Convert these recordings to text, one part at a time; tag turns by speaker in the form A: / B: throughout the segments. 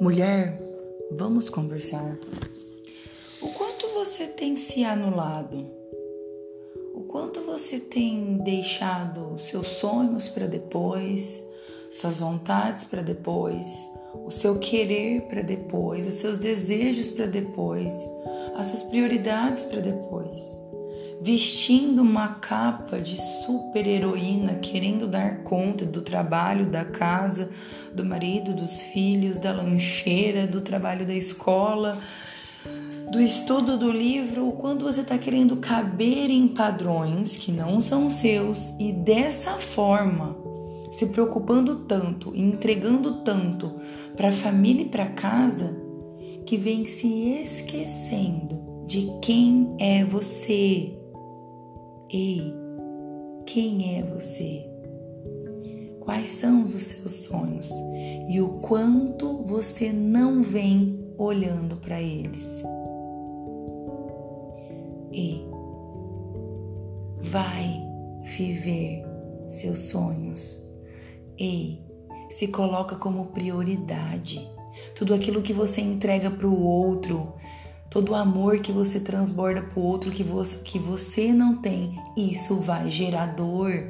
A: Mulher, vamos conversar. O quanto você tem se anulado? O quanto você tem deixado seus sonhos para depois, suas vontades para depois, o seu querer para depois, os seus desejos para depois, as suas prioridades para depois? Vestindo uma capa de super-heroína, querendo dar conta do trabalho, da casa, do marido, dos filhos, da lancheira, do trabalho da escola, do estudo do livro, quando você está querendo caber em padrões que não são seus e dessa forma, se preocupando tanto, entregando tanto para a família e para casa, que vem se esquecendo de quem é você Ei, quem é você? Quais são os seus sonhos e o quanto você não vem olhando para eles? E vai viver seus sonhos. Ei, se coloca como prioridade. Tudo aquilo que você entrega para o outro, todo o amor que você transborda para o outro que você, que você não tem, isso vai gerar dor.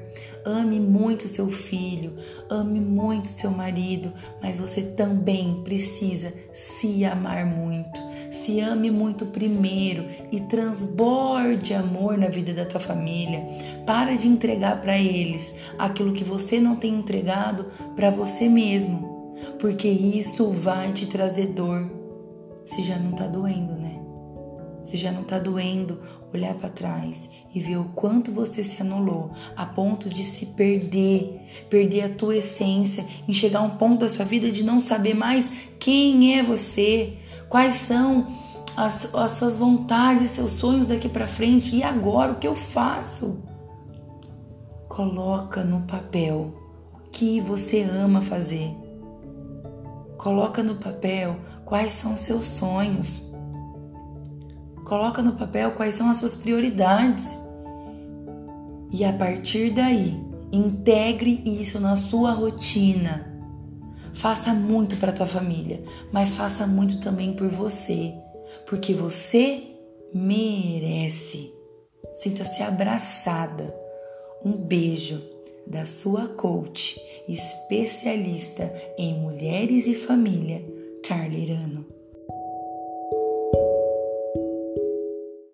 A: Ame muito seu filho, ame muito seu marido, mas você também precisa se amar muito. Se ame muito primeiro e transborde amor na vida da tua família. Para de entregar para eles aquilo que você não tem entregado para você mesmo, porque isso vai te trazer dor se já não tá doendo, né? Se já não tá doendo olhar para trás e ver o quanto você se anulou a ponto de se perder, perder a tua essência, em chegar a um ponto da sua vida de não saber mais quem é você, quais são as, as suas vontades e seus sonhos daqui para frente e agora o que eu faço? Coloca no papel o que você ama fazer. Coloca no papel quais são os seus sonhos. Coloca no papel quais são as suas prioridades. E a partir daí, integre isso na sua rotina. Faça muito para tua família, mas faça muito também por você, porque você merece. Sinta-se abraçada. Um beijo da sua coach, especialista em mulheres e família, Carla Irano.